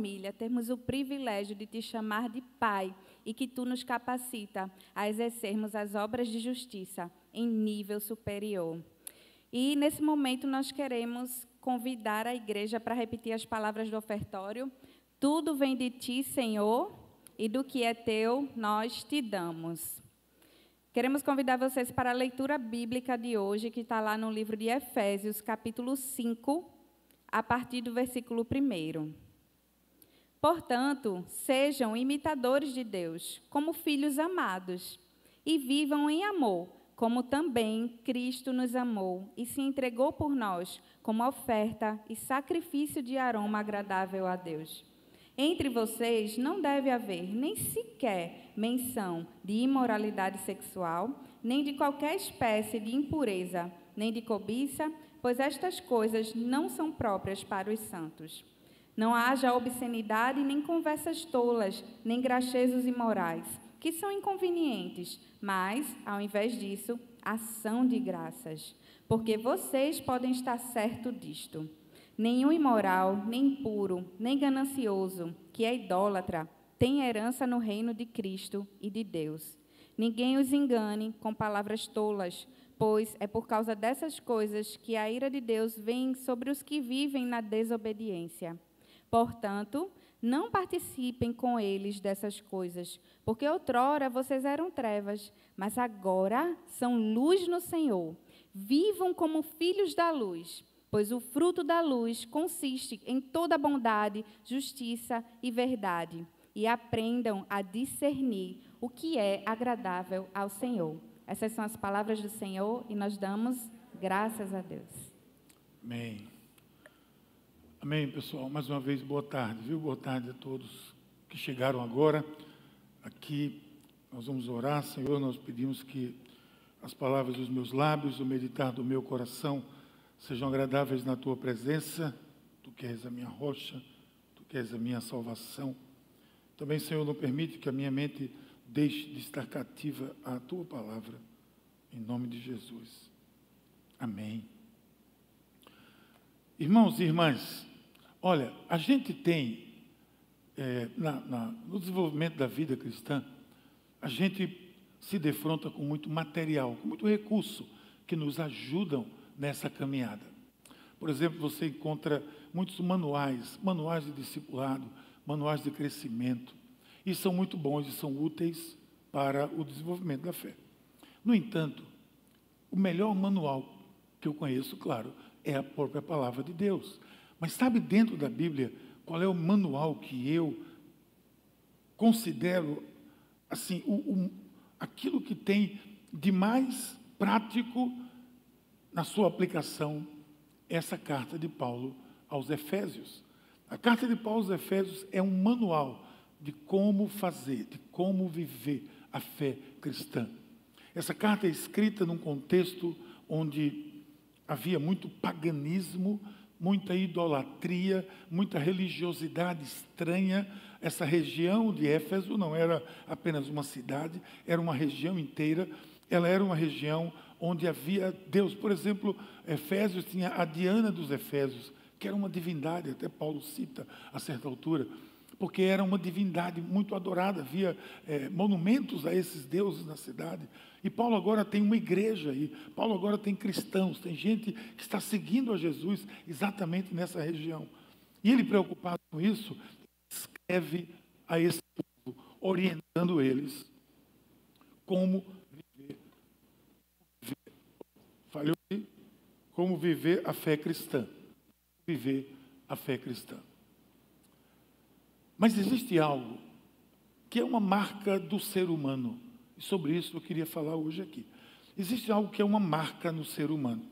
família, temos o privilégio de te chamar de Pai e que tu nos capacita a exercermos as obras de justiça em nível superior. E nesse momento nós queremos convidar a igreja para repetir as palavras do ofertório. Tudo vem de ti, Senhor, e do que é teu nós te damos. Queremos convidar vocês para a leitura bíblica de hoje, que está lá no livro de Efésios, capítulo 5, a partir do versículo 1. Portanto, sejam imitadores de Deus, como filhos amados, e vivam em amor, como também Cristo nos amou e se entregou por nós como oferta e sacrifício de aroma agradável a Deus. Entre vocês não deve haver nem sequer menção de imoralidade sexual, nem de qualquer espécie de impureza, nem de cobiça, pois estas coisas não são próprias para os santos. Não haja obscenidade, nem conversas tolas, nem graxezos imorais, que são inconvenientes, mas, ao invés disso, ação de graças. Porque vocês podem estar certo disto. Nenhum imoral, nem impuro, nem ganancioso, que é idólatra, tem herança no reino de Cristo e de Deus. Ninguém os engane com palavras tolas, pois é por causa dessas coisas que a ira de Deus vem sobre os que vivem na desobediência. Portanto, não participem com eles dessas coisas, porque outrora vocês eram trevas, mas agora são luz no Senhor. Vivam como filhos da luz, pois o fruto da luz consiste em toda bondade, justiça e verdade. E aprendam a discernir o que é agradável ao Senhor. Essas são as palavras do Senhor e nós damos graças a Deus. Amém. Amém, pessoal. Mais uma vez, boa tarde, viu? Boa tarde a todos que chegaram agora. Aqui nós vamos orar, Senhor. Nós pedimos que as palavras dos meus lábios, o meditar do meu coração sejam agradáveis na tua presença. Tu queres a minha rocha, tu queres a minha salvação. Também, Senhor, não permite que a minha mente deixe de estar cativa à tua palavra. Em nome de Jesus. Amém. Irmãos e irmãs, Olha, a gente tem, é, na, na, no desenvolvimento da vida cristã, a gente se defronta com muito material, com muito recurso que nos ajudam nessa caminhada. Por exemplo, você encontra muitos manuais, manuais de discipulado, manuais de crescimento, e são muito bons e são úteis para o desenvolvimento da fé. No entanto, o melhor manual que eu conheço, claro, é a própria palavra de Deus. Mas sabe dentro da Bíblia qual é o manual que eu considero assim o, o, aquilo que tem de mais prático na sua aplicação essa carta de Paulo aos Efésios. A carta de Paulo aos Efésios é um manual de como fazer, de como viver a fé cristã. Essa carta é escrita num contexto onde havia muito paganismo, muita idolatria, muita religiosidade estranha. Essa região de Éfeso não era apenas uma cidade, era uma região inteira. Ela era uma região onde havia Deus. Por exemplo, Efésios tinha a Diana dos Efésios, que era uma divindade, até Paulo cita a certa altura, porque era uma divindade muito adorada, havia é, monumentos a esses deuses na cidade. E Paulo agora tem uma igreja aí, Paulo agora tem cristãos, tem gente que está seguindo a Jesus exatamente nessa região. E ele, preocupado com isso, escreve a esse povo, orientando eles como viver. Falei como viver a fé cristã. Viver a fé cristã. Mas existe algo que é uma marca do ser humano e sobre isso eu queria falar hoje aqui. Existe algo que é uma marca no ser humano,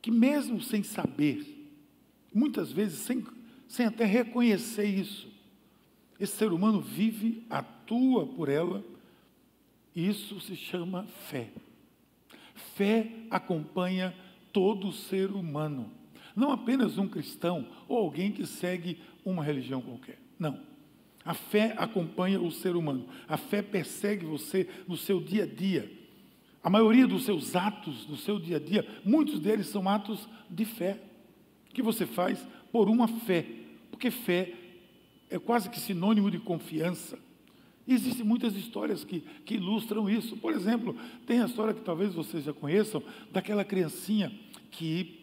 que mesmo sem saber, muitas vezes sem, sem até reconhecer isso, esse ser humano vive, atua por ela, e isso se chama fé. Fé acompanha todo ser humano, não apenas um cristão ou alguém que segue uma religião qualquer. Não. A fé acompanha o ser humano. A fé persegue você no seu dia a dia. A maioria dos seus atos no seu dia a dia, muitos deles são atos de fé, que você faz por uma fé, porque fé é quase que sinônimo de confiança. Existem muitas histórias que, que ilustram isso. Por exemplo, tem a história que talvez vocês já conheçam, daquela criancinha que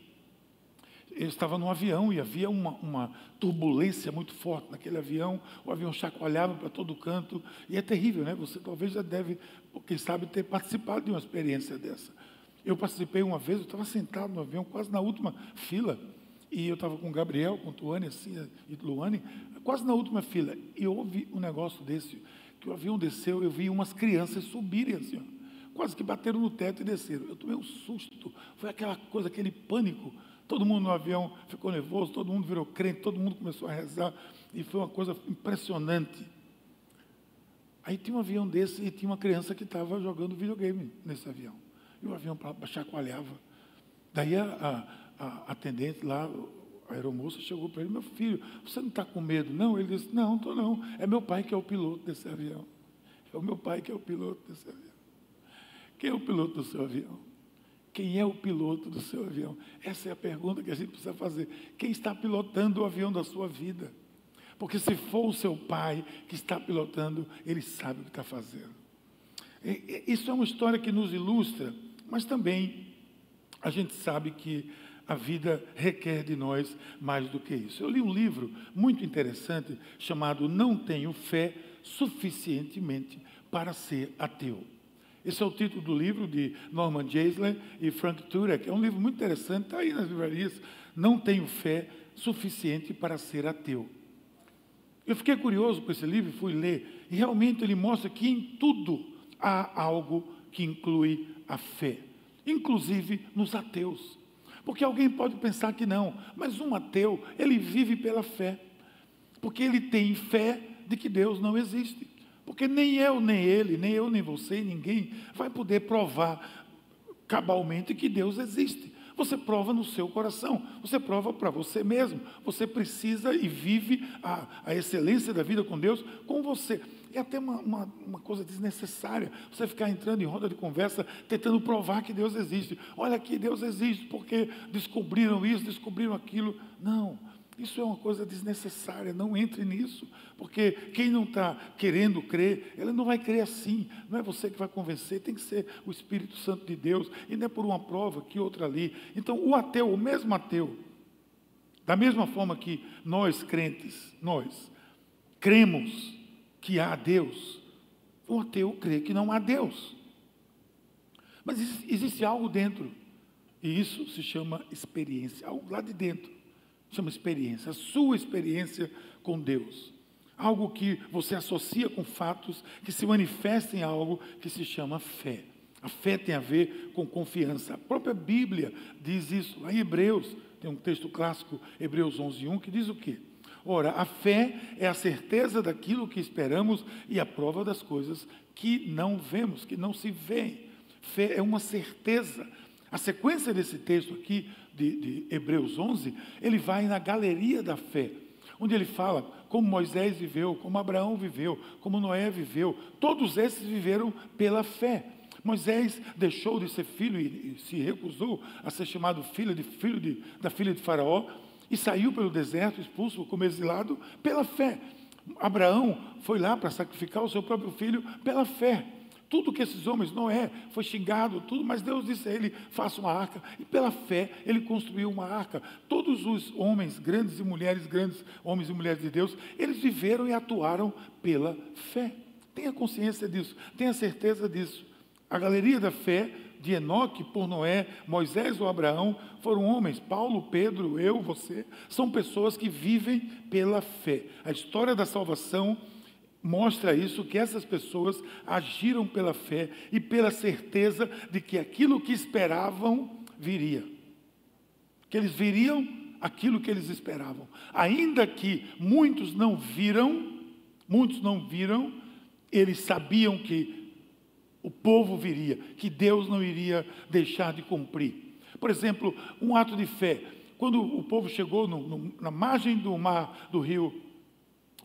estava num avião e havia uma, uma, turbulência muito forte naquele avião, o avião chacoalhava para todo canto, e é terrível, né? Você talvez já deve, quem sabe, ter participado de uma experiência dessa. Eu participei uma vez, eu estava sentado no avião, quase na última fila, e eu estava com o Gabriel, com o Tuane, assim, e Luane, quase na última fila, e houve um negócio desse, que o avião desceu, eu vi umas crianças subirem assim, ó, quase que bateram no teto e desceram. Eu tomei um susto, foi aquela coisa, aquele pânico, Todo mundo no avião ficou nervoso, todo mundo virou crente, todo mundo começou a rezar, e foi uma coisa impressionante. Aí tinha um avião desse e tinha uma criança que estava jogando videogame nesse avião. E o avião chacoalhava. Daí a, a, a atendente lá, a aeromoça, chegou para ele: Meu filho, você não está com medo? Não? Ele disse: Não, estou não. É meu pai que é o piloto desse avião. É o meu pai que é o piloto desse avião. Quem é o piloto do seu avião? Quem é o piloto do seu avião? Essa é a pergunta que a gente precisa fazer. Quem está pilotando o avião da sua vida? Porque se for o seu pai que está pilotando, ele sabe o que está fazendo. Isso é uma história que nos ilustra, mas também a gente sabe que a vida requer de nós mais do que isso. Eu li um livro muito interessante chamado Não Tenho Fé Suficientemente para Ser Ateu. Esse é o título do livro de Norman Geisler e Frank Turek. É um livro muito interessante, está aí nas livrarias. Não tenho fé suficiente para ser ateu. Eu fiquei curioso com esse livro, fui ler, e realmente ele mostra que em tudo há algo que inclui a fé, inclusive nos ateus. Porque alguém pode pensar que não, mas um ateu, ele vive pela fé, porque ele tem fé de que Deus não existe. Porque nem eu, nem ele, nem eu, nem você, ninguém vai poder provar cabalmente que Deus existe. Você prova no seu coração, você prova para você mesmo. Você precisa e vive a, a, excelência da vida com Deus com você. É até uma, uma, uma, coisa desnecessária você ficar entrando em roda de conversa tentando provar que Deus existe. Olha aqui, Deus existe porque descobriram isso, descobriram aquilo. Não. Isso é uma coisa desnecessária, não entre nisso, porque quem não está querendo crer, ele não vai crer assim, não é você que vai convencer, tem que ser o Espírito Santo de Deus, e não é por uma prova que outra ali. Então, o ateu, o mesmo ateu, da mesma forma que nós crentes, nós cremos que há Deus, o ateu crê que não há Deus. Mas existe algo dentro, e isso se chama experiência, algo lá de dentro chama experiência, a sua experiência com Deus. Algo que você associa com fatos que se manifestam em algo que se chama fé. A fé tem a ver com confiança. A própria Bíblia diz isso. Lá em Hebreus, tem um texto clássico, Hebreus 11, 1, que diz o quê? Ora, a fé é a certeza daquilo que esperamos e a prova das coisas que não vemos, que não se veem. Fé é uma certeza. A sequência desse texto aqui de, de Hebreus 11, ele vai na galeria da fé, onde ele fala como Moisés viveu, como Abraão viveu, como Noé viveu. Todos esses viveram pela fé. Moisés deixou de ser filho e, se recusou a ser chamado filho, de, filho de, da filha de Faraó e saiu pelo deserto, expulso como exilado, pela fé. Abraão foi lá para sacrificar o seu próprio filho pela fé. Tudo que esses homens, Noé, foi xingado, tudo, mas Deus disse a ele: faça uma arca. E pela fé, ele construiu uma arca. Todos os homens, grandes e mulheres grandes, homens e mulheres de Deus, eles viveram e atuaram pela fé. Tenha consciência disso, tenha certeza disso. A galeria da fé de Enoque por Noé, Moisés ou Abraão foram homens, Paulo, Pedro, eu, você, são pessoas que vivem pela fé. A história da salvação mostra isso que essas pessoas agiram pela fé e pela certeza de que aquilo que esperavam viria. Que eles viriam aquilo que eles esperavam. Ainda que muitos não viram, muitos não viram, eles sabiam que o povo viria, que Deus não iria deixar de cumprir. Por exemplo, um ato de fé. Quando o povo chegou no, no, na margem do mar do rio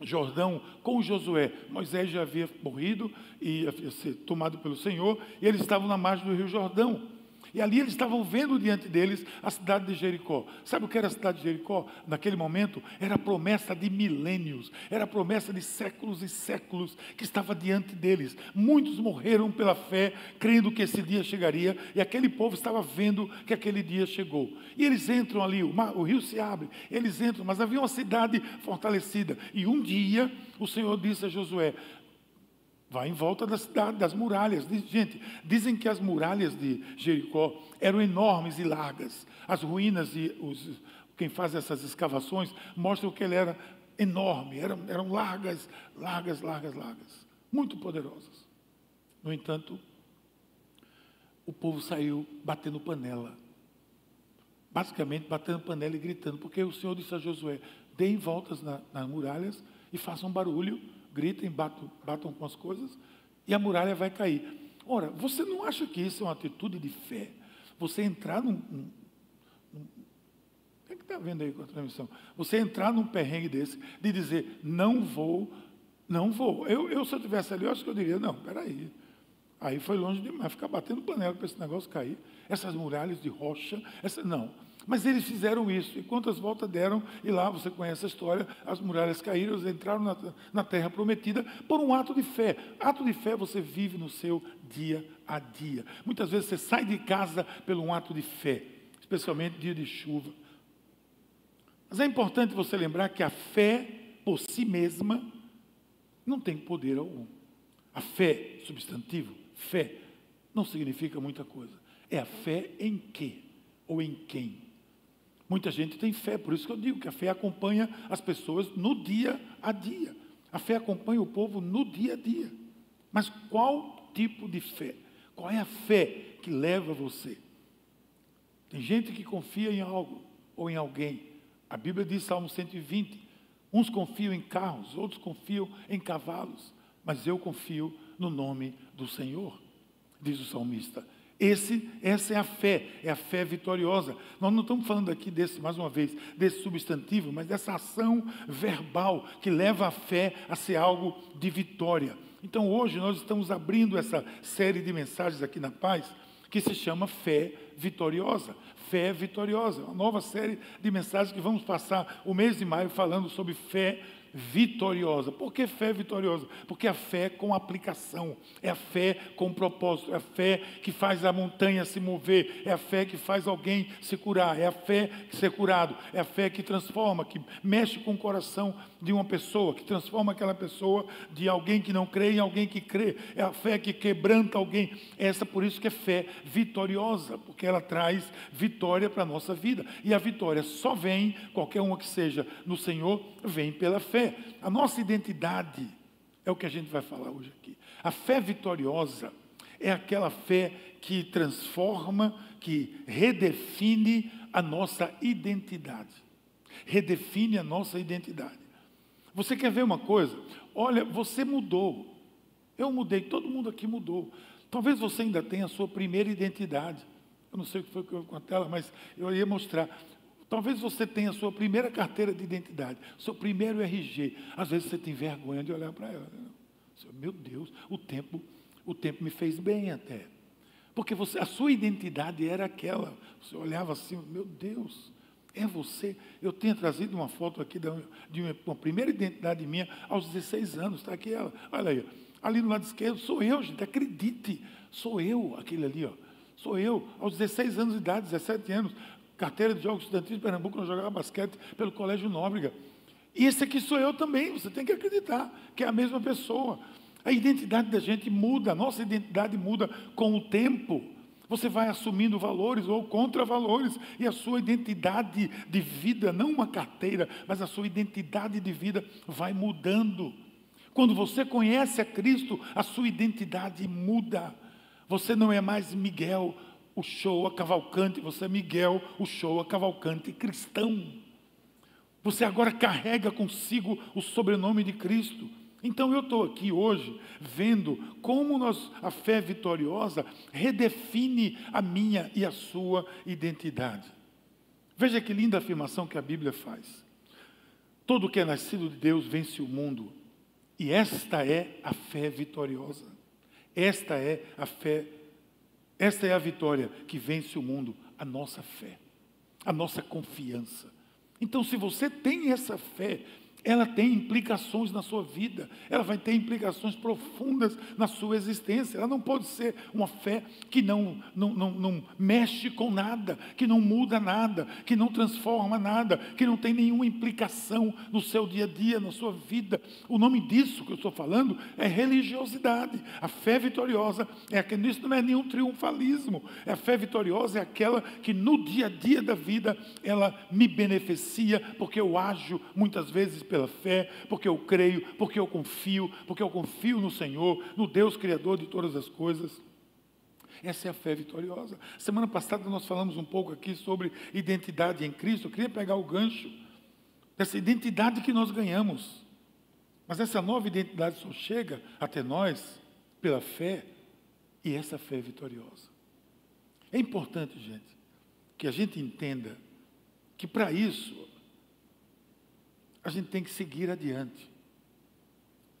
Jordão com Josué. Moisés já havia morrido e havia sido tomado pelo Senhor, e eles estavam na margem do Rio Jordão. E ali eles estavam vendo diante deles a cidade de Jericó. Sabe o que era a cidade de Jericó? Naquele momento, era a promessa de milênios, era a promessa de séculos e séculos que estava diante deles. Muitos morreram pela fé, crendo que esse dia chegaria, e aquele povo estava vendo que aquele dia chegou. E eles entram ali, o, o rio se abre, eles entram, mas havia uma cidade fortalecida. E um dia o Senhor disse a Josué: Vai em volta da cidade, das muralhas. Gente, dizem que as muralhas de Jericó eram enormes e largas. As ruínas e os, quem faz essas escavações mostram que ele era enorme, eram, eram largas, largas, largas, largas, muito poderosas. No entanto, o povo saiu batendo panela. Basicamente, batendo panela e gritando, porque o Senhor disse a Josué: deem voltas na, nas muralhas e façam barulho gritem, batam, batam com as coisas, e a muralha vai cair. Ora, você não acha que isso é uma atitude de fé? Você entrar num. num, num quem é que está vendo aí com a transmissão? Você entrar num perrengue desse, de dizer, não vou, não vou. Eu, eu se eu estivesse ali, eu acho que eu diria, não, peraí. Aí foi longe demais, ficar batendo panela para esse negócio cair. Essas muralhas de rocha, essa, não. Mas eles fizeram isso. E quantas voltas deram? E lá você conhece a história: as muralhas caíram, eles entraram na, na terra prometida por um ato de fé. Ato de fé você vive no seu dia a dia. Muitas vezes você sai de casa pelo um ato de fé, especialmente dia de chuva. Mas é importante você lembrar que a fé por si mesma não tem poder algum. A fé, substantivo, fé, não significa muita coisa. É a fé em quê ou em quem? Muita gente tem fé, por isso que eu digo que a fé acompanha as pessoas no dia a dia. A fé acompanha o povo no dia a dia. Mas qual tipo de fé? Qual é a fé que leva você? Tem gente que confia em algo ou em alguém. A Bíblia diz, Salmo 120, uns confiam em carros, outros confiam em cavalos, mas eu confio no nome do Senhor, diz o salmista. Esse, essa é a fé, é a fé vitoriosa. Nós não estamos falando aqui desse, mais uma vez, desse substantivo, mas dessa ação verbal que leva a fé a ser algo de vitória. Então hoje nós estamos abrindo essa série de mensagens aqui na paz que se chama Fé Vitoriosa. Fé Vitoriosa, uma nova série de mensagens que vamos passar o mês de maio falando sobre fé vitoriosa. Por que fé vitoriosa? Porque a fé com aplicação, é a fé com propósito, é a fé que faz a montanha se mover, é a fé que faz alguém se curar, é a fé que ser curado, é a fé que transforma, que mexe com o coração de uma pessoa, que transforma aquela pessoa de alguém que não crê em alguém que crê, é a fé que quebranta alguém. Essa por isso que é fé vitoriosa, porque ela traz vitória para a nossa vida. E a vitória só vem, qualquer uma que seja no Senhor, vem pela fé, a nossa identidade, é o que a gente vai falar hoje aqui. A fé vitoriosa é aquela fé que transforma, que redefine a nossa identidade. Redefine a nossa identidade. Você quer ver uma coisa? Olha, você mudou. Eu mudei, todo mundo aqui mudou. Talvez você ainda tenha a sua primeira identidade. Eu não sei o que foi com a tela, mas eu ia mostrar. Talvez você tenha a sua primeira carteira de identidade, seu primeiro RG. Às vezes você tem vergonha de olhar para ela. Meu Deus, o tempo, o tempo me fez bem até. Porque você, a sua identidade era aquela. Você olhava assim, meu Deus, é você. Eu tenho trazido uma foto aqui de uma, primeira identidade minha aos 16 anos. Está aqui ela. Olha aí. Ali no lado esquerdo, sou eu, gente. Acredite. Sou eu, aquele ali, ó. Sou eu, aos 16 anos de idade, 17 anos carteira de Jogos Estudantis de Pernambuco, nós jogava basquete pelo Colégio Nóbrega. E esse aqui sou eu também, você tem que acreditar que é a mesma pessoa. A identidade da gente muda, a nossa identidade muda com o tempo. Você vai assumindo valores ou contra-valores, e a sua identidade de vida, não uma carteira, mas a sua identidade de vida vai mudando. Quando você conhece a Cristo, a sua identidade muda. Você não é mais Miguel, o show a cavalcante, você é Miguel, o show a cavalcante cristão. Você agora carrega consigo o sobrenome de Cristo. Então eu estou aqui hoje vendo como nós, a fé vitoriosa redefine a minha e a sua identidade. Veja que linda afirmação que a Bíblia faz. Todo que é nascido de Deus vence o mundo. E esta é a fé vitoriosa. Esta é a fé Esta é a vitória que vence o mundo, a nossa fé, a nossa confiança. Então, se você tem essa fé, ela tem implicações na sua vida, ela vai ter implicações profundas na sua existência. Ela não pode ser uma fé que não, não, não, não, mexe com nada, que não muda nada, que não transforma nada, que não tem nenhuma implicação no seu dia a dia, na sua vida. O nome disso que eu estou falando é religiosidade. A fé vitoriosa é aquele, isso não é nenhum triunfalismo. A fé vitoriosa é aquela que no dia a dia da vida ela me beneficia, porque eu ajo muitas vezes pela fé, porque eu creio, porque eu confio, porque eu confio no Senhor, no Deus Criador de todas as coisas. Essa é a fé vitoriosa. Semana passada nós falamos um pouco aqui sobre identidade em Cristo. Eu queria pegar o gancho dessa identidade que nós ganhamos. Mas essa nova identidade só chega até nós pela fé e essa fé é vitoriosa. É importante, gente, que a gente entenda que para isso a gente tem que seguir adiante.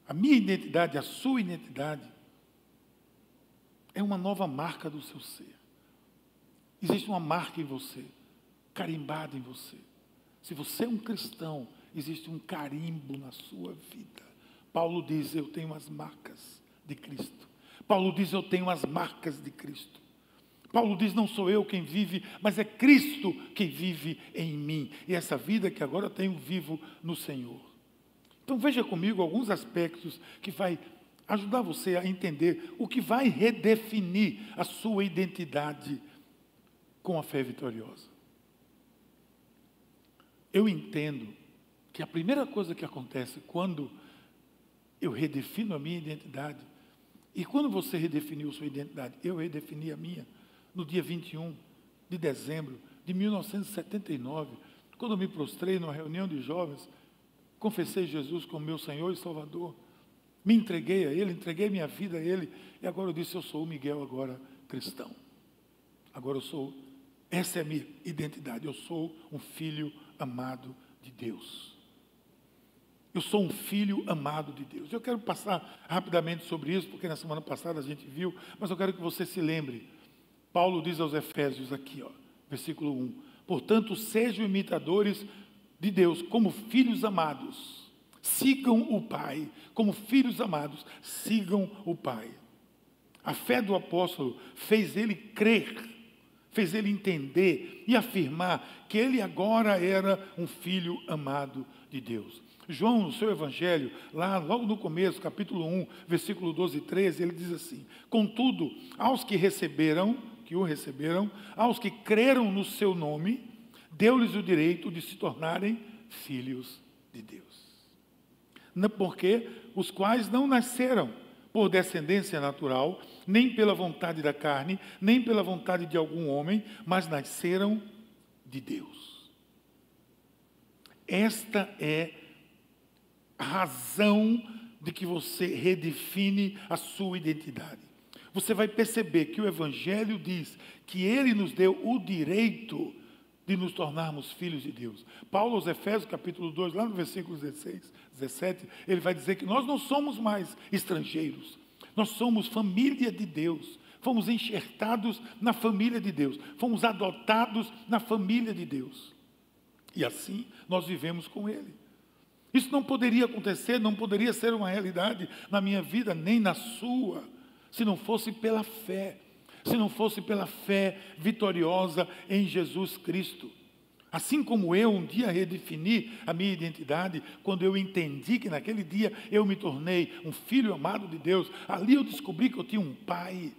A minha identidade, a sua identidade, é uma nova marca do seu ser. Existe uma marca em você, carimbada em você. Se você é um cristão, existe um carimbo na sua vida. Paulo diz: Eu tenho as marcas de Cristo. Paulo diz: Eu tenho as marcas de Cristo. Paulo diz: Não sou eu quem vive, mas é Cristo quem vive em mim. E essa vida que agora tenho vivo no Senhor. Então veja comigo alguns aspectos que vai ajudar você a entender o que vai redefinir a sua identidade com a fé vitoriosa. Eu entendo que a primeira coisa que acontece quando eu redefino a minha identidade, e quando você redefiniu sua identidade, eu redefini a minha, no dia 21 de dezembro de 1979, quando me prostrei numa reunião de jovens, confessei Jesus como meu Senhor e Salvador, me entreguei a Ele, entreguei minha vida a Ele, e agora eu disse: Eu sou o Miguel, agora cristão. Agora eu sou, essa é a minha identidade, eu sou um filho amado de Deus. Eu sou um filho amado de Deus. Eu quero passar rapidamente sobre isso, porque na semana passada a gente viu, mas eu quero que você se lembre Paulo diz aos Efésios aqui, ó, versículo 1: Portanto, sejam imitadores de Deus como filhos amados. Sigam o Pai, como filhos amados, sigam o Pai. A fé do apóstolo fez ele crer, fez ele entender e afirmar que ele agora era um filho amado de Deus. João, no seu evangelho, lá logo no começo, capítulo 1, versículo 12 e 13, ele diz assim: Contudo, aos que receberam, que o receberam, aos que creram no seu nome, deu-lhes o direito de se tornarem filhos de Deus. Porque os quais não nasceram por descendência natural, nem pela vontade da carne, nem pela vontade de algum homem, mas nasceram de Deus. Esta é a razão de que você redefine a sua identidade você vai perceber que o Evangelho diz que ele nos deu o direito de nos tornarmos filhos de Deus. Paulo aos Efésios, capítulo 2, lá no versículo 16, 17, ele vai dizer que nós não somos mais estrangeiros, nós somos família de Deus, fomos enxertados na família de Deus, fomos adotados na família de Deus. E assim nós vivemos com Ele. Isso não poderia acontecer, não poderia ser uma realidade na minha vida, nem na sua se não fosse pela fé, se não fosse pela fé vitoriosa em Jesus Cristo. Assim como eu um dia redefini a minha identidade, quando eu entendi que naquele dia eu me tornei um filho amado de Deus, ali eu descobri que eu tinha um pai,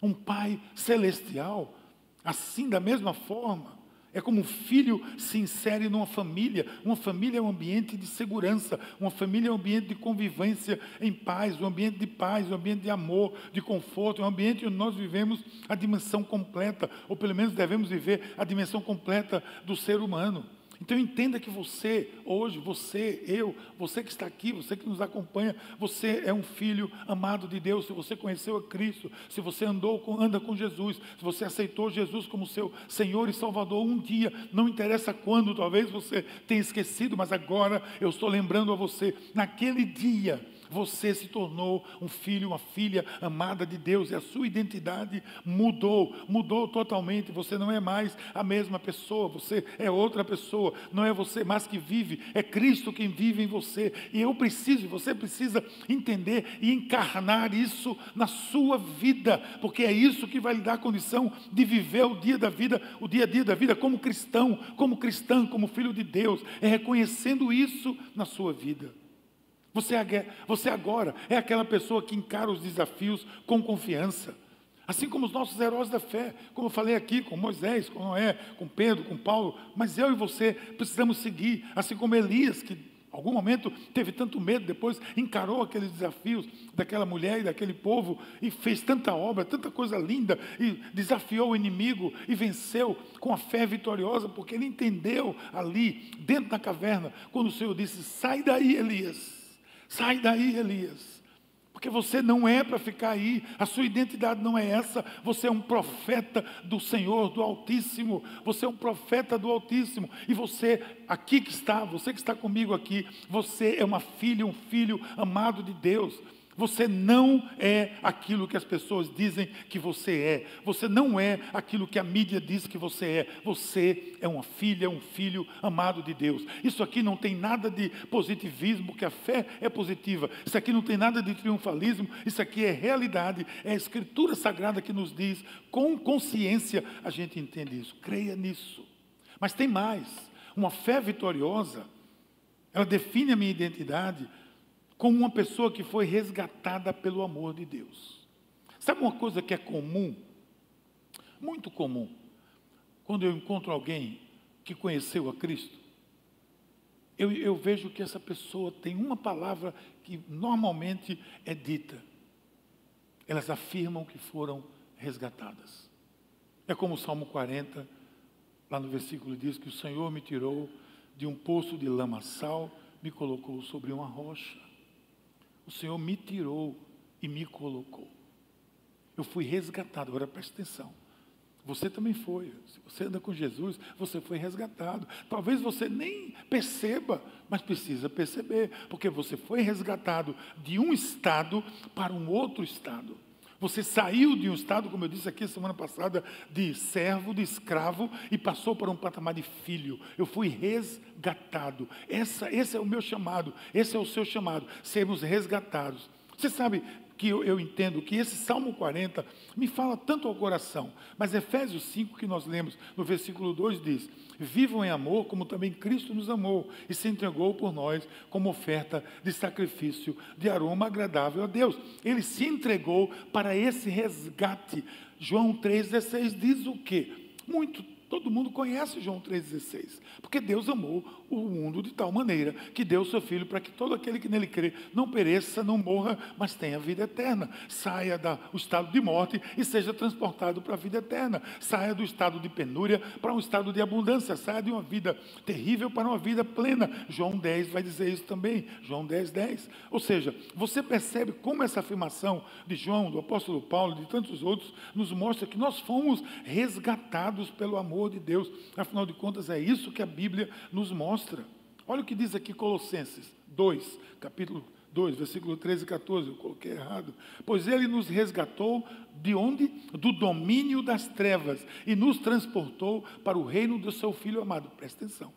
um pai celestial. Assim, da mesma forma, é como um filho se insere numa família. Uma família é um ambiente de segurança, uma família é um ambiente de convivência em paz, um ambiente de paz, um ambiente de amor, de conforto, um ambiente onde nós vivemos a dimensão completa, ou pelo menos devemos viver a dimensão completa do ser humano. Então entenda que você, hoje, você, eu, você que está aqui, você que nos acompanha, você é um filho amado de Deus. Se você conheceu a Cristo, se você andou com, anda com Jesus, se você aceitou Jesus como seu Senhor e Salvador um dia, não interessa quando, talvez você tenha esquecido, mas agora eu estou lembrando a você, naquele dia Você se tornou um filho, uma filha amada de Deus e a sua identidade mudou, mudou totalmente. Você não é mais a mesma pessoa, você é outra pessoa. Não é você mais que vive, é Cristo quem vive em você. E eu preciso, você precisa entender e encarnar isso na sua vida, porque é isso que vai lhe dar condição de viver o dia da vida, o dia a dia da vida como cristão, como cristã, como filho de Deus. É reconhecendo isso na sua vida. Você, você agora é aquela pessoa que encara os desafios com confiança. Assim como os nossos heróis da fé, como eu falei aqui, com Moisés, com Noé, com Pedro, com Paulo, mas eu e você precisamos seguir, assim como Elias, que algum momento teve tanto medo, depois encarou aqueles desafios daquela mulher e daquele povo e fez tanta obra, tanta coisa linda e desafiou o inimigo e venceu com a fé vitoriosa, porque ele entendeu ali, dentro da caverna, quando o Senhor disse: Sai daí, Elias. Sai daí, Elias. Porque você não é para ficar aí, a sua identidade não é essa. Você é um profeta do Senhor, do Altíssimo. Você é um profeta do Altíssimo. E você, aqui que está, você que está comigo aqui, você é uma filha, um filho amado de Deus. Você não é aquilo que as pessoas dizem que você é. Você não é aquilo que a mídia diz que você é. Você é uma filha, um filho amado de Deus. Isso aqui não tem nada de positivismo, porque a fé é positiva. Isso aqui não tem nada de triunfalismo. Isso aqui é realidade. É a Escritura Sagrada que nos diz. Com consciência a gente entende isso. Creia nisso. Mas tem mais. Uma fé vitoriosa, ela define a minha identidade como uma pessoa que foi resgatada pelo amor de Deus. Sabe uma coisa que é comum? Muito comum. Quando eu encontro alguém que conheceu a Cristo, eu, eu vejo que essa pessoa tem uma palavra que normalmente é dita. Elas afirmam que foram resgatadas. É como o Salmo 40, lá no versículo diz que o Senhor me tirou de um poço de lamaçal, me colocou sobre uma rocha. O Senhor me tirou e me colocou. Eu fui resgatado. Agora preste atenção. Você também foi. Se você anda com Jesus, você foi resgatado. Talvez você nem perceba, mas precisa perceber, porque você foi resgatado de um estado para um outro estado. Você saiu de um estado, como eu disse aqui semana passada, de servo, de escravo, e passou para um patamar de filho. Eu fui resgatado. Essa, esse é o meu chamado, esse é o seu chamado, sermos resgatados. Você sabe, que eu, eu, entendo que esse Salmo 40 me fala tanto ao coração, mas Efésios 5, que nós lemos no versículo 2, diz: Vivam em amor, como também Cristo nos amou e se entregou por nós como oferta de sacrifício de aroma agradável a Deus. Ele se entregou para esse resgate. João 3,16 diz o quê? Muito Todo mundo conhece João 3,16. Porque Deus amou o mundo de tal maneira que deu o seu Filho para que todo aquele que nele crê não pereça, não morra, mas tenha vida eterna. Saia do estado de morte e seja transportado para a vida eterna. Saia do estado de penúria para um estado de abundância. Saia de uma vida terrível para uma vida plena. João 10 vai dizer isso também. João 10, 10. Ou seja, você percebe como essa afirmação de João, do apóstolo Paulo, de tantos outros, nos mostra que nós fomos resgatados pelo amor amor de Deus. Afinal de contas, é isso que a Bíblia nos mostra. Olha o que diz aqui Colossenses 2, capítulo 2, versículo 13 e 14, eu coloquei errado. Pois ele nos resgatou de onde? Do domínio das trevas e nos transportou para o reino do seu Filho amado. Presta atenção.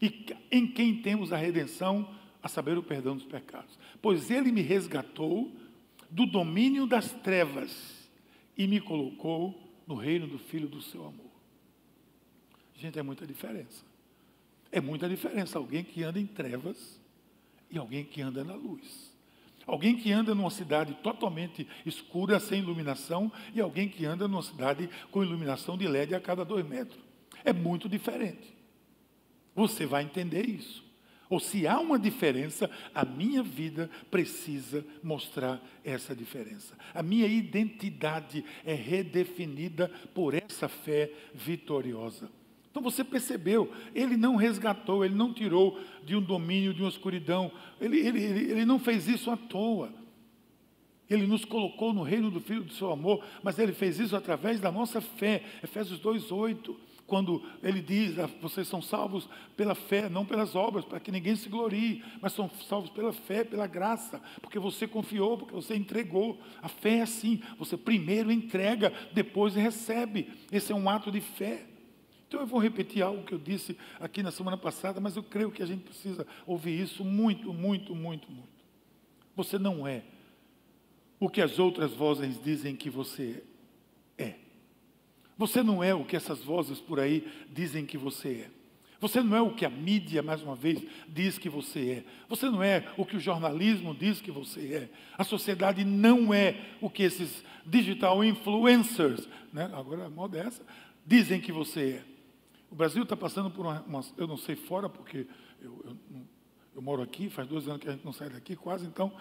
E em quem temos a redenção, a saber, o perdão dos pecados. Pois ele me resgatou do domínio das trevas e me colocou no reino do Filho do seu amor. Gente, é muita diferença. É muita diferença alguém que anda em trevas e alguém que anda na luz. Alguém que anda numa cidade totalmente escura, sem iluminação, e alguém que anda numa cidade com iluminação de LED a cada dois metros. É muito diferente. Você vai entender isso. Ou se há uma diferença, a minha vida precisa mostrar essa diferença. A minha identidade é redefinida por essa fé vitoriosa. Então você percebeu, ele não resgatou, ele não tirou de um domínio, de uma escuridão, ele, ele, ele, ele não fez isso à toa. Ele nos colocou no reino do Filho do seu amor, mas ele fez isso através da nossa fé. Efésios 2,8. quando ele diz, ah, vocês são salvos pela fé, não pelas obras, para que ninguém se glorie, mas são salvos pela fé, pela graça, porque você confiou, porque você entregou. A fé é assim, você primeiro entrega, depois recebe. Esse é um ato de fé. Então eu vou repetir algo que eu disse aqui na semana passada, mas eu creio que a gente precisa ouvir isso muito, muito, muito, muito. Você não é o que as outras vozes dizem que você é. Você não é o que essas vozes por aí dizem que você é. Você não é o que a mídia, mais uma vez, diz que você é. Você não é o que o jornalismo diz que você é. A sociedade não é o que esses digital influencers, né? agora a moda é essa, dizem que você é. O Brasil está passando por uma, uma, Eu não sei fora, porque eu, eu, eu moro aqui, faz dois anos que a gente não sai daqui, quase, então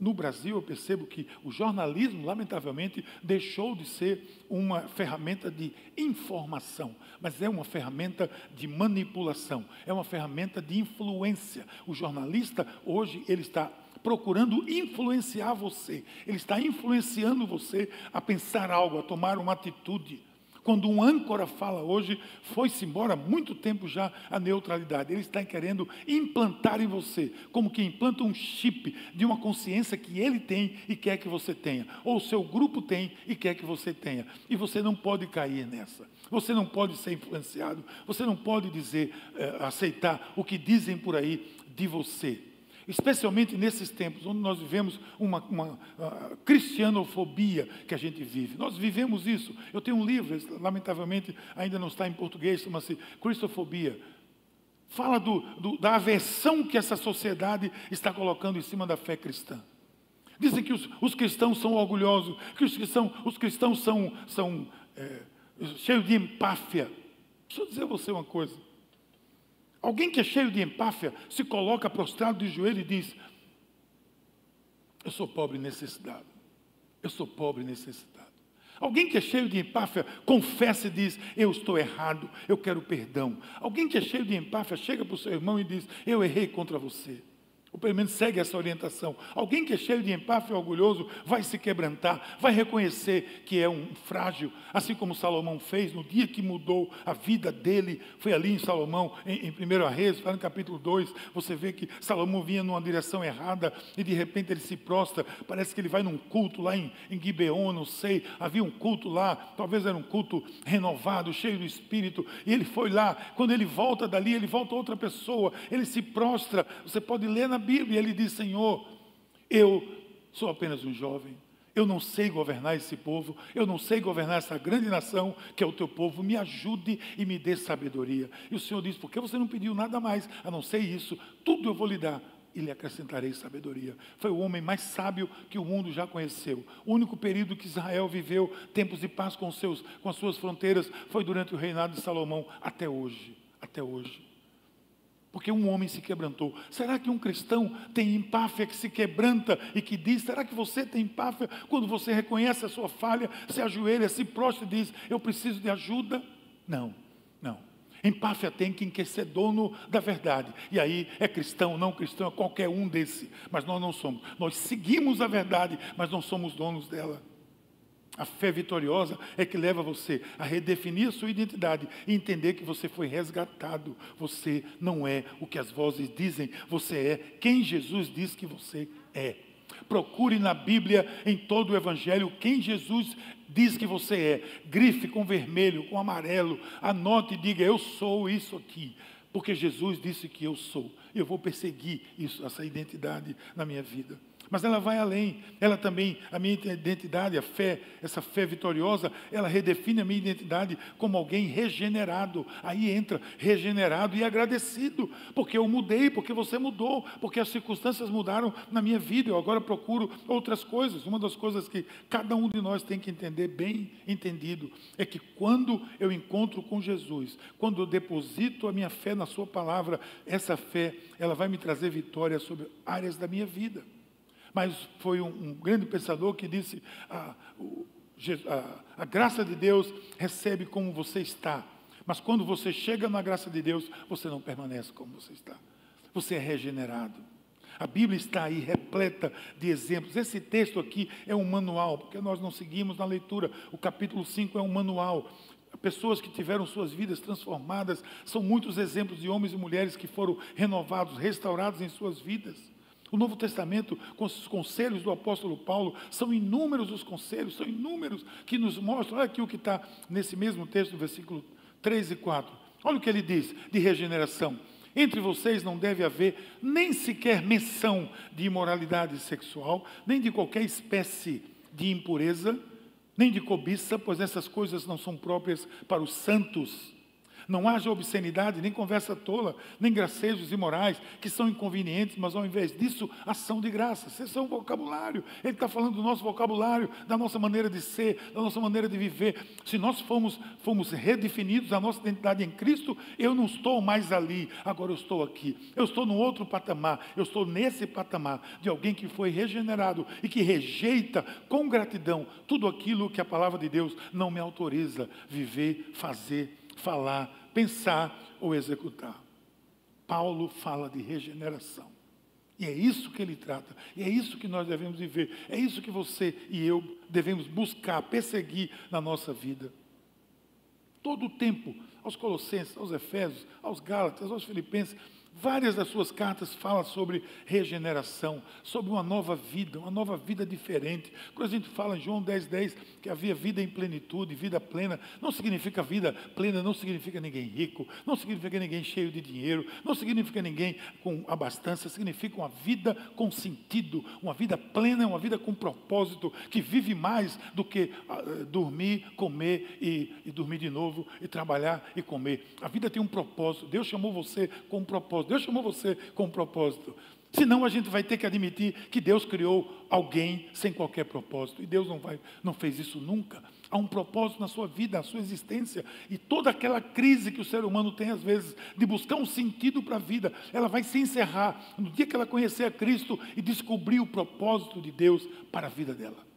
no Brasil, eu percebo que o jornalismo, lamentavelmente, deixou de ser uma ferramenta de informação, mas é uma ferramenta de manipulação, é uma ferramenta de influência. O jornalista, hoje, ele está procurando influenciar você, ele está influenciando você a pensar algo, a tomar uma atitude. Quando um âncora fala hoje, foi-se embora há muito tempo já a neutralidade. Ele está querendo implantar em você, como que implanta um chip de uma consciência que ele tem e quer que você tenha, ou o seu grupo tem e quer que você tenha. E você não pode cair nessa. Você não pode ser influenciado. Você não pode dizer, eh, aceitar o que dizem por aí de você especialmente nesses tempos onde nós vivemos uma, uma uh, cristianofobia que a gente vive. Nós vivemos isso. Eu tenho um livro, lamentavelmente ainda não está em português, chama-se Cristofobia. Fala do, do, da aversão que essa sociedade está colocando em cima da fé cristã. Dizem que os, os cristãos são orgulhosos, que os cristãos, os cristãos são, são é, cheios de empáfia. Deixa eu dizer a você uma coisa. Alguém que é cheio de empáfia se coloca prostrado de joelho e diz: Eu sou pobre e necessitado. Eu sou pobre e necessitado. Alguém que é cheio de empáfia confessa e diz: Eu estou errado, eu quero perdão. Alguém que é cheio de empáfia chega para o seu irmão e diz: Eu errei contra você. Ou pelo segue essa orientação. Alguém que é cheio de empáfia e orgulhoso vai se quebrantar, vai reconhecer que é um frágil, assim como Salomão fez no dia que mudou a vida dele. Foi ali em Salomão, em, em 1 Reis, no capítulo 2, você vê que Salomão vinha numa direção errada e de repente ele se prostra. Parece que ele vai num culto lá em, em Gibeon, não sei. Havia um culto lá, talvez era um culto renovado, cheio do Espírito. E ele foi lá. Quando ele volta dali, ele volta outra pessoa. Ele se prostra. Você pode ler na Bíblia. Ele diz: Senhor, eu sou apenas um jovem. Eu não sei governar esse povo, eu não sei governar essa grande nação que é o teu povo. Me ajude e me dê sabedoria. E o Senhor diz: Por que você não pediu nada mais a não ser isso? Tudo eu vou lhe dar e lhe acrescentarei sabedoria. Foi o homem mais sábio que o mundo já conheceu. O único período que Israel viveu tempos de paz com, seus, com as suas fronteiras foi durante o reinado de Salomão, até hoje. Até hoje porque um homem se quebrantou. Será que um cristão tem empáfia que se quebranta e que diz: será que você tem empáfia quando você reconhece a sua falha, se ajoelha, se prostra e diz: eu preciso de ajuda? Não, não. Empáfia tem quem quer ser dono da verdade. E aí é cristão, não cristão, é qualquer um desse. Mas nós não somos. Nós seguimos a verdade, mas não somos donos dela. A fé vitoriosa é que leva você a redefinir a sua identidade e entender que você foi resgatado. Você não é o que as vozes dizem, você é quem Jesus diz que você é. Procure na Bíblia, em todo o Evangelho, quem Jesus diz que você é. Grife com vermelho, com amarelo. Anote e diga: Eu sou isso aqui. Porque Jesus disse que eu sou. Eu vou perseguir isso, essa identidade na minha vida. Mas ela vai além. Ela também, a minha identidade, a fé, essa fé vitoriosa, ela redefine a minha identidade como alguém regenerado. Aí entra regenerado e agradecido, porque eu mudei, porque você mudou, porque as circunstâncias mudaram na minha vida. Eu agora procuro outras coisas. Uma das coisas que cada um de nós tem que entender bem entendido é que quando eu encontro com Jesus, quando eu deposito a minha fé na Sua palavra, essa fé, ela vai me trazer vitória sobre áreas da minha vida. Mas foi um, um grande pensador que disse: a, a, a graça de Deus recebe como você está. Mas quando você chega na graça de Deus, você não permanece como você está. Você é regenerado. A Bíblia está aí repleta de exemplos. Esse texto aqui é um manual, porque nós não seguimos na leitura. O capítulo 5 é um manual pessoas que tiveram suas vidas transformadas, são muitos exemplos de homens e mulheres que foram renovados, restaurados em suas vidas. O Novo Testamento, com os conselhos do apóstolo Paulo, são inúmeros os conselhos, são inúmeros que nos mostram. Olha aqui o que está nesse mesmo texto, versículo 3 e 4. Olha o que ele diz de regeneração. Entre vocês não deve haver nem sequer menção de imoralidade sexual, nem de qualquer espécie de impureza, nem de cobiça, pois essas coisas não são próprias para os santos. Não haja obscenidade, nem conversa tola, nem gracejos imorais, que são inconvenientes, mas ao invés disso, ação de graça. Esse é um vocabulário. Ele está falando do nosso vocabulário, da nossa maneira de ser, da nossa maneira de viver. Se nós fomos, fomos redefinidos, a nossa identidade em Cristo, eu não estou mais ali, agora eu estou aqui. Eu estou num outro patamar, eu estou nesse patamar de alguém que foi regenerado e que rejeita com gratidão tudo aquilo que a palavra de Deus não me autoriza viver, fazer, falar, pensar ou executar. Paulo fala de regeneração. E é isso que ele trata, e é isso que nós devemos viver, é isso que você e eu devemos buscar, perseguir na nossa vida. Todo o tempo, aos Colossenses, aos Efésios, aos Gálatas, aos Filipenses, Várias das suas cartas falam sobre regeneração, sobre uma nova vida, uma nova vida diferente. Quando a gente fala em João 10, 10, que havia vida em plenitude, vida plena, não significa vida plena, não significa ninguém rico, não significa ninguém cheio de dinheiro, não significa ninguém com abastança, significa uma vida com sentido, uma vida plena, uma vida com propósito, que vive mais do que uh, dormir, comer e, e dormir de novo, e trabalhar e comer. A vida tem um propósito, Deus chamou você com um propósito. Deus chamou você com um propósito. Senão a gente vai ter que admitir que Deus criou alguém sem qualquer propósito. E Deus não, vai, não fez isso nunca. Há um propósito na sua vida, na sua existência. E toda aquela crise que o ser humano tem, às vezes, de buscar um sentido para a vida, ela vai se encerrar no dia que ela conhecer a Cristo e descobrir o propósito de Deus para a vida dela.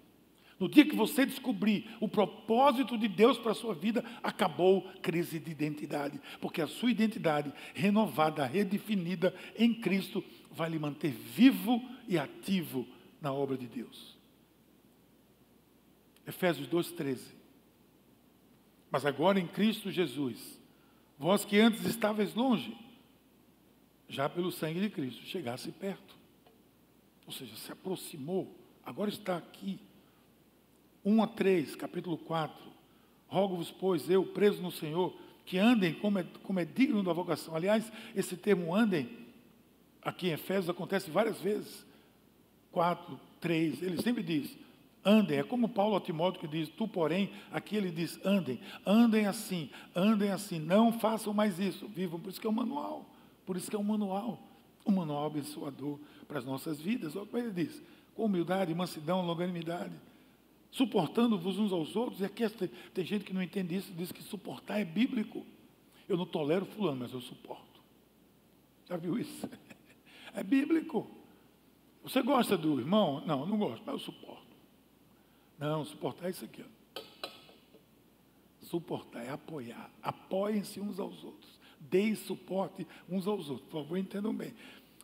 No dia que você descobrir o propósito de Deus para a sua vida, acabou crise de identidade, porque a sua identidade renovada, redefinida em Cristo, vai lhe manter vivo e ativo na obra de Deus. Efésios 2,13. Mas agora em Cristo Jesus, vós que antes estavais longe, já pelo sangue de Cristo, chegasse perto. Ou seja, se aproximou, agora está aqui 1 a 3, capítulo 4. Rogo-vos, pois, eu, preso no Senhor, que andem como é, como é digno da vocação. Aliás, esse termo andem, aqui em Efésios, acontece várias vezes. 4, 3, ele sempre diz, andem. É como Paulo a Timóteo que diz, tu, porém, aqui ele diz, andem. Andem assim, andem assim, não façam mais isso, vivam. Por isso que é um manual, por isso que é um manual. Um manual abençoador para as nossas vidas. Olha como ele diz, com humildade, mansidão, longanimidade suportando-vos uns aos outros. E aqui tem, gente que não entende isso, diz que suportar é bíblico. Eu não tolero fulano, mas eu suporto. Já viu isso? É bíblico. Você gosta do irmão? Não, não gosto, mas eu suporto. Não, suportar é isso aqui. Ó. Suportar é apoiar. Apoiem-se uns aos outros. Deem suporte uns aos outros. Por favor, entendam bem.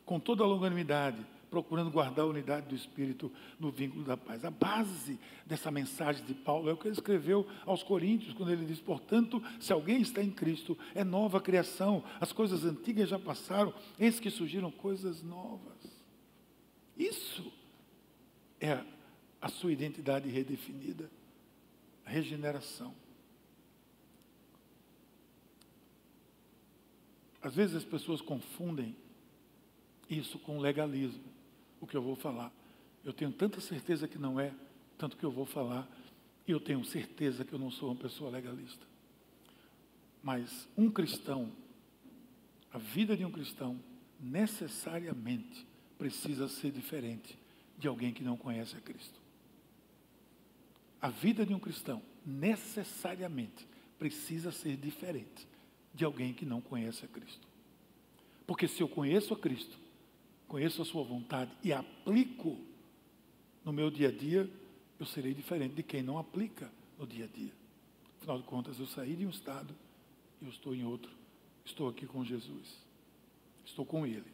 Com toda a longanimidade procurando guardar a unidade do Espírito no vínculo da paz. A base dessa mensagem de Paulo é o que ele escreveu aos Coríntios, quando ele diz: Portanto, se alguém está em Cristo, é nova criação, as coisas antigas já passaram, eis que surgiram coisas novas. Isso é a sua identidade redefinida, a regeneração. Às vezes as pessoas confundem isso com legalismo o que eu vou falar. Eu tenho tanta certeza que não é, tanto que eu vou falar, e eu tenho certeza que eu não sou uma pessoa legalista. Mas um cristão, a vida de um cristão, necessariamente precisa ser diferente de alguém que não conhece a Cristo. A vida de um cristão, necessariamente, precisa ser diferente de alguém que não conhece a Cristo. Porque se eu conheço a Cristo, conheço a sua vontade e aplico no meu dia a dia, eu serei diferente de quem não aplica no dia a dia. Afinal de contas, eu saí de um estado e eu estou em outro. Estou aqui com Jesus. Estou com Ele.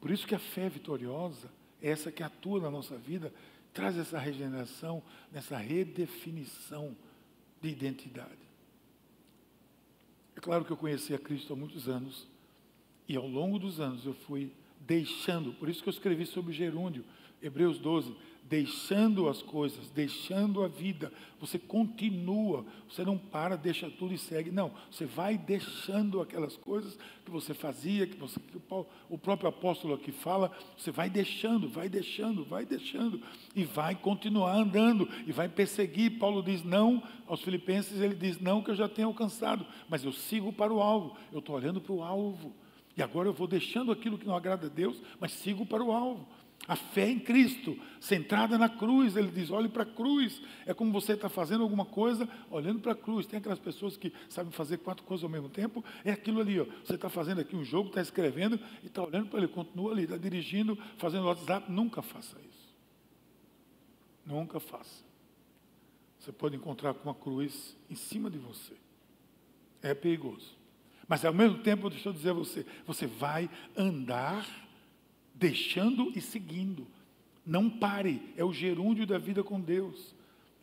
Por isso que a fé vitoriosa é essa que atua na nossa vida, traz essa regeneração, nessa redefinição de identidade. É claro que eu conheci a Cristo há muitos anos, e ao longo dos anos eu fui deixando, por isso que eu escrevi sobre gerúndio, Hebreus 12, deixando as coisas, deixando a vida, você continua, você não para, deixa tudo e segue. Não, você vai deixando aquelas coisas que você fazia, que, você, que o próprio apóstolo aqui fala, você vai deixando, vai deixando, vai deixando, e vai continuar andando, e vai perseguir. Paulo diz não aos filipenses, ele diz não que eu já tenho alcançado, mas eu sigo para o alvo, eu estou olhando para o alvo. E agora eu vou deixando aquilo que não agrada a Deus, mas sigo para o alvo. A fé em Cristo, centrada na cruz, ele diz: olhe para a cruz. É como você está fazendo alguma coisa, olhando para a cruz. Tem aquelas pessoas que sabem fazer quatro coisas ao mesmo tempo. É aquilo ali, ó. você está fazendo aqui um jogo, está escrevendo e está olhando para ele, continua ali, está dirigindo, fazendo WhatsApp. Nunca faça isso. Nunca faça. Você pode encontrar com uma cruz em cima de você. É perigoso. Mas ao mesmo tempo, deixa eu dizer a você, você vai andar deixando e seguindo. Não pare, é o gerúndio da vida com Deus.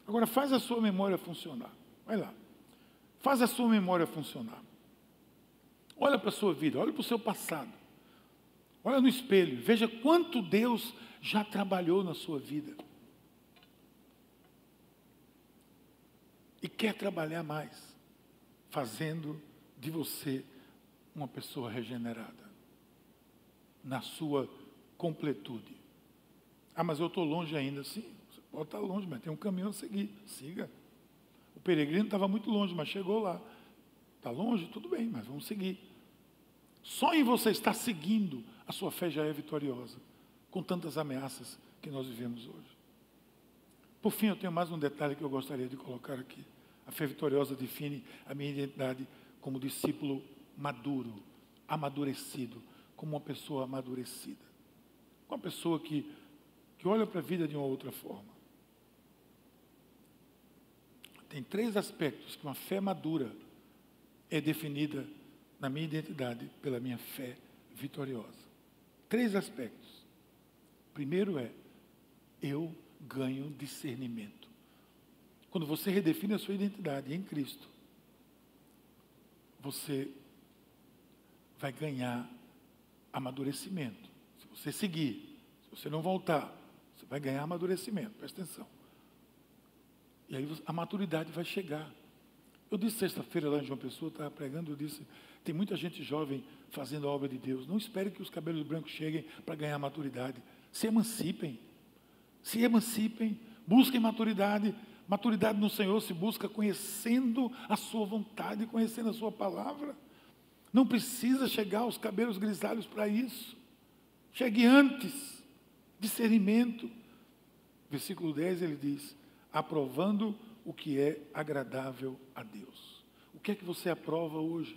Agora faz a sua memória funcionar. Vai lá. Faz a sua memória funcionar. Olha para a sua vida, olha para o seu passado. Olha no espelho, veja quanto Deus já trabalhou na sua vida. E quer trabalhar mais, fazendo de você uma pessoa regenerada na sua completude. Ah, mas eu estou longe ainda. Sim, você pode estar longe, mas tem um caminho a seguir. Siga. O peregrino estava muito longe, mas chegou lá. Está longe? Tudo bem, mas vamos seguir. Só em você estar seguindo, a sua fé já é vitoriosa, com tantas ameaças que nós vivemos hoje. Por fim, eu tenho mais um detalhe que eu gostaria de colocar aqui. A fé vitoriosa define a minha identidade como discípulo maduro, amadurecido, como uma pessoa amadurecida. Uma pessoa que, que olha para a vida de uma outra forma. Tem três aspectos que uma fé madura é definida na minha identidade pela minha fé vitoriosa. Três aspectos. Primeiro é, eu ganho discernimento. Quando você redefine a sua identidade em Cristo, você vai ganhar amadurecimento. Se você seguir, se você não voltar, você vai ganhar amadurecimento, presta atenção. E aí a maturidade vai chegar. Eu disse sexta-feira lá em João Pessoa, estava pregando, eu disse, tem muita gente jovem fazendo a obra de Deus. Não espere que os cabelos brancos cheguem para ganhar maturidade. Se emancipem. Se emancipem. Busquem maturidade. Maturidade no Senhor se busca conhecendo a sua vontade, conhecendo a sua palavra. Não precisa chegar aos cabelos grisalhos para isso. Chegue antes. Discernimento. Versículo 10 ele diz: aprovando o que é agradável a Deus. O que é que você aprova hoje?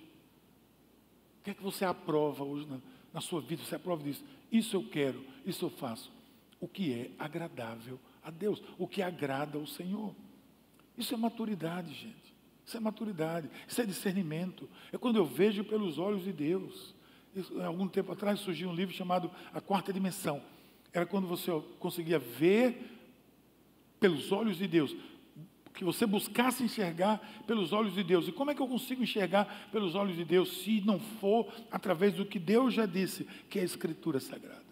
O que é que você aprova hoje na, na sua vida? Você aprova disso? Isso eu quero, isso eu faço. O que é agradável a Deus, o que agrada ao Senhor. Isso é maturidade, gente. Isso é maturidade, isso é discernimento. É quando eu vejo pelos olhos de Deus. Isso, algum tempo atrás surgiu um livro chamado A Quarta Dimensão. Era quando você conseguia ver pelos olhos de Deus. Que você buscasse enxergar pelos olhos de Deus. E como é que eu consigo enxergar pelos olhos de Deus se não for através do que Deus já disse, que é a Escritura Sagrada?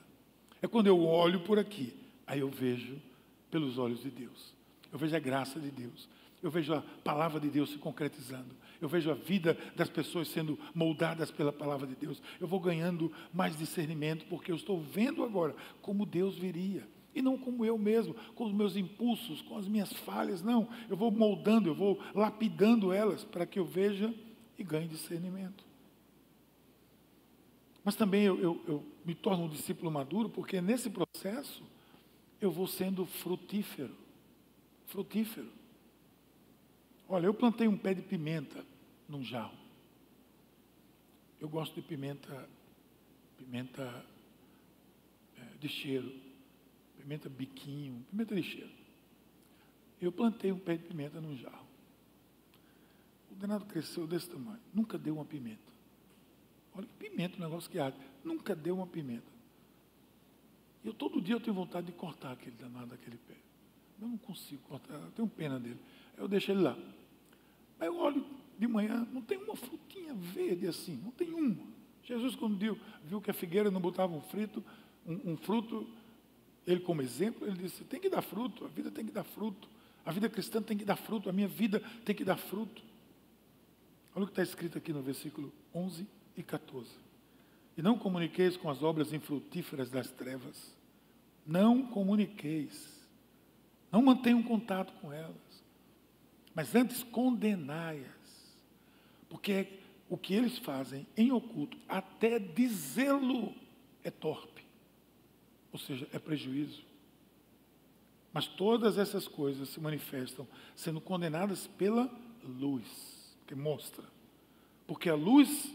É quando eu olho por aqui, aí eu vejo pelos olhos de Deus. Eu vejo a graça de Deus. Eu vejo a palavra de Deus se concretizando. Eu vejo a vida das pessoas sendo moldadas pela palavra de Deus. Eu vou ganhando mais discernimento porque eu estou vendo agora como Deus viria. E não como eu mesmo, com os meus impulsos, com as minhas falhas. Não, eu vou moldando, eu vou lapidando elas para que eu veja e ganhe discernimento. Mas também eu, eu, eu me torno um discípulo maduro porque nesse processo eu vou sendo frutífero. Frutífero. Olha, eu plantei um pé de pimenta num jarro. Eu gosto de pimenta, pimenta é, de cheiro, pimenta biquinho, pimenta de cheiro. Eu plantei um pé de pimenta num jarro. O danado cresceu desse tamanho, nunca deu uma pimenta. Olha que pimenta, um negócio que arde. Nunca deu uma pimenta. Eu todo dia eu tenho vontade de cortar aquele danado daquele pé. Eu não consigo cortar, eu tenho pena dele. Eu deixo ele lá. Aí eu olho, de manhã, não tem uma frutinha verde assim, não tem uma. Jesus, quando viu, viu que a figueira não botava um, frito, um, um fruto, ele como exemplo, ele disse, tem que dar fruto, a vida tem que dar fruto. A vida cristã tem que dar fruto, a minha vida tem que dar fruto. Olha o que está escrito aqui no versículo 11 e 14. E não comuniqueis com as obras infrutíferas das trevas. Não comuniqueis. Não mantenham contato com elas. Mas antes condenai-as. Porque o que eles fazem em oculto, até dizê-lo, é torpe. Ou seja, é prejuízo. Mas todas essas coisas se manifestam sendo condenadas pela luz que mostra. Porque a luz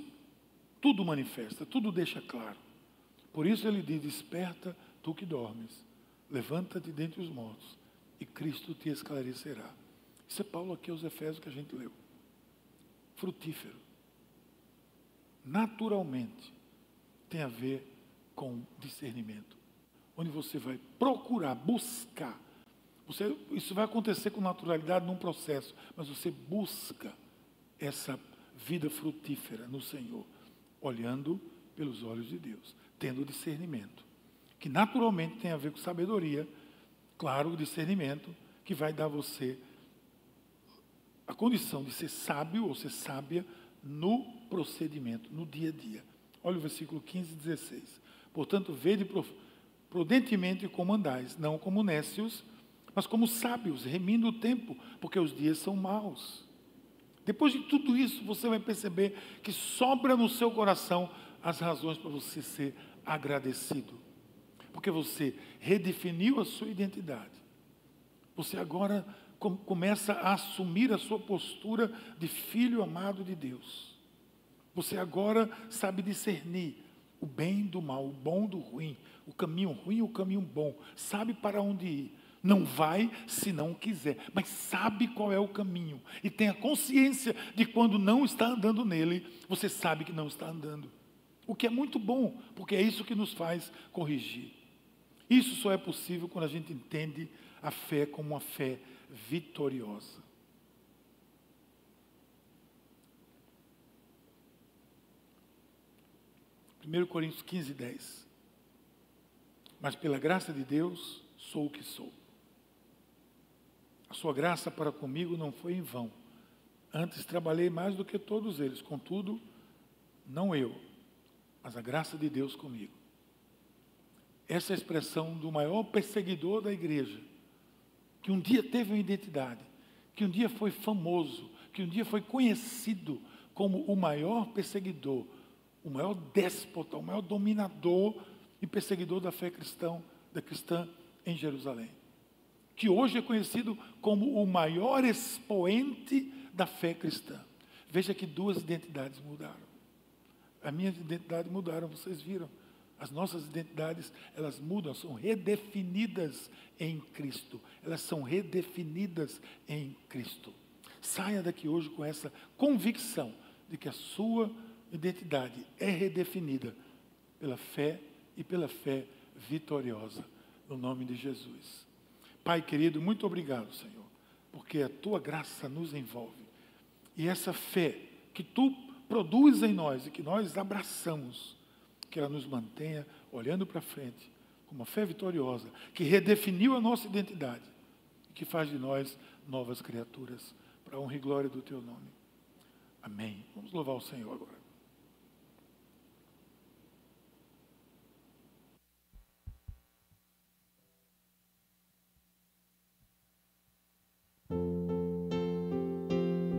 tudo manifesta, tudo deixa claro. Por isso ele diz: Desperta, tu que dormes, levanta-te dentre os mortos, e Cristo te esclarecerá. Isso é Paulo aqui aos Efésios que a gente leu. Frutífero. Naturalmente tem a ver com discernimento. Onde você vai procurar, buscar. Você, isso vai acontecer com naturalidade num processo, mas você busca essa vida frutífera no Senhor, olhando pelos olhos de Deus, tendo discernimento, que naturalmente tem a ver com sabedoria, claro, o discernimento que vai dar você a condição de ser sábio ou ser sábia no procedimento, no dia a dia. Olha o versículo 15 e 16. Portanto, vede prudentemente como andais, não como nécios, mas como sábios, remindo o tempo, porque os dias são maus. Depois de tudo isso, você vai perceber que sobra no seu coração as razões para você ser agradecido. Porque você redefiniu a sua identidade. Você agora começa a assumir a sua postura de filho amado de Deus. Você agora sabe discernir o bem do mal, o bom do ruim, o caminho ruim e o caminho bom. Sabe para onde ir. Não vai se não quiser, mas sabe qual é o caminho e tenha consciência de quando não está andando nele, você sabe que não está andando. O que é muito bom, porque é isso que nos faz corrigir. Isso só é possível quando a gente entende a fé como uma fé vitoriosa. Primeiro Coríntios 15, 10. Mas pela graça de Deus sou o que sou a sua graça para comigo não foi em vão. Antes trabalhei mais do que todos eles, contudo, não eu, mas a graça de Deus comigo. Essa é a expressão do maior perseguidor da igreja, que um dia teve uma identidade, que um dia foi famoso, que um dia foi conhecido como o maior perseguidor, o maior déspota, o maior dominador e perseguidor da fé cristã, da cristã em Jerusalém que hoje é conhecido como o maior expoente da fé cristã. Veja que duas identidades mudaram. A minha identidade mudaram, vocês viram. As nossas identidades, elas mudam, são redefinidas em Cristo. Elas são redefinidas em Cristo. Saia daqui hoje com essa convicção de que a sua identidade é redefinida pela fé e pela fé vitoriosa, no nome de Jesus. Pai querido, muito obrigado, Senhor, porque a tua graça nos envolve. E essa fé que tu produz em nós e que nós abraçamos, que ela nos mantenha olhando para frente, com uma fé vitoriosa, que redefiniu a nossa identidade e que faz de nós novas criaturas, para a honra e glória do teu nome. Amém. Vamos louvar o Senhor agora.